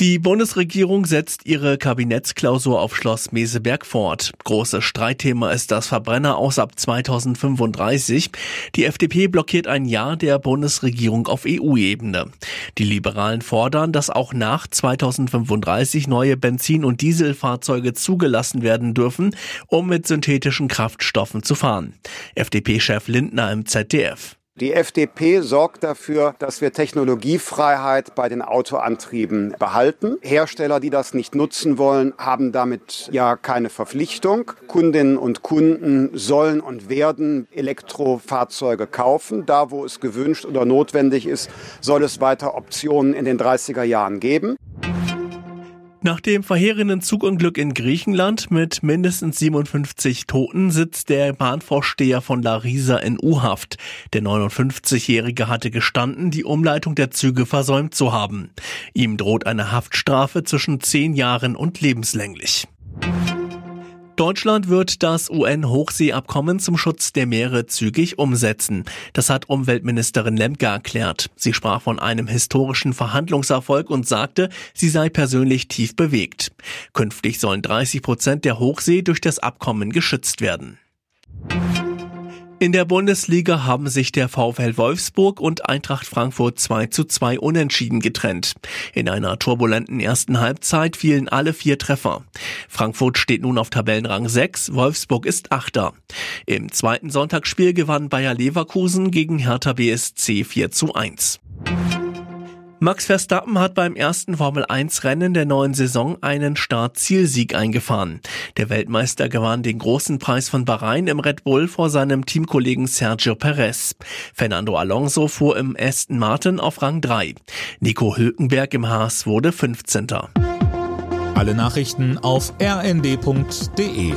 Die Bundesregierung setzt ihre Kabinettsklausur auf Schloss Meseberg fort. Großes Streitthema ist das Verbrenner aus ab 2035. Die FDP blockiert ein Jahr der Bundesregierung auf EU-Ebene. Die Liberalen fordern, dass auch nach 2035 neue Benzin- und Dieselfahrzeuge zugelassen werden dürfen, um mit synthetischen Kraftstoffen zu fahren. FDP-Chef Lindner im ZDF. Die FDP sorgt dafür, dass wir Technologiefreiheit bei den Autoantrieben behalten. Hersteller, die das nicht nutzen wollen, haben damit ja keine Verpflichtung. Kundinnen und Kunden sollen und werden Elektrofahrzeuge kaufen. Da, wo es gewünscht oder notwendig ist, soll es weiter Optionen in den 30er Jahren geben. Nach dem verheerenden Zugunglück in Griechenland mit mindestens 57 Toten sitzt der Bahnvorsteher von Larisa in U-Haft. Der 59-Jährige hatte gestanden, die Umleitung der Züge versäumt zu haben. Ihm droht eine Haftstrafe zwischen zehn Jahren und lebenslänglich. Deutschland wird das UN-Hochseeabkommen zum Schutz der Meere zügig umsetzen. Das hat Umweltministerin Lemke erklärt. Sie sprach von einem historischen Verhandlungserfolg und sagte, sie sei persönlich tief bewegt. Künftig sollen 30 Prozent der Hochsee durch das Abkommen geschützt werden. In der Bundesliga haben sich der VfL Wolfsburg und Eintracht Frankfurt 2 zu 2 unentschieden getrennt. In einer turbulenten ersten Halbzeit fielen alle vier Treffer. Frankfurt steht nun auf Tabellenrang 6, Wolfsburg ist Achter. Im zweiten Sonntagsspiel gewann Bayer Leverkusen gegen Hertha BSC 4 zu 1. Max Verstappen hat beim ersten Formel-1-Rennen der neuen Saison einen Start-Zielsieg eingefahren. Der Weltmeister gewann den großen Preis von Bahrain im Red Bull vor seinem Teamkollegen Sergio Perez. Fernando Alonso fuhr im Aston Martin auf Rang 3. Nico Hülkenberg im Haas wurde 15. Alle Nachrichten auf rnd.de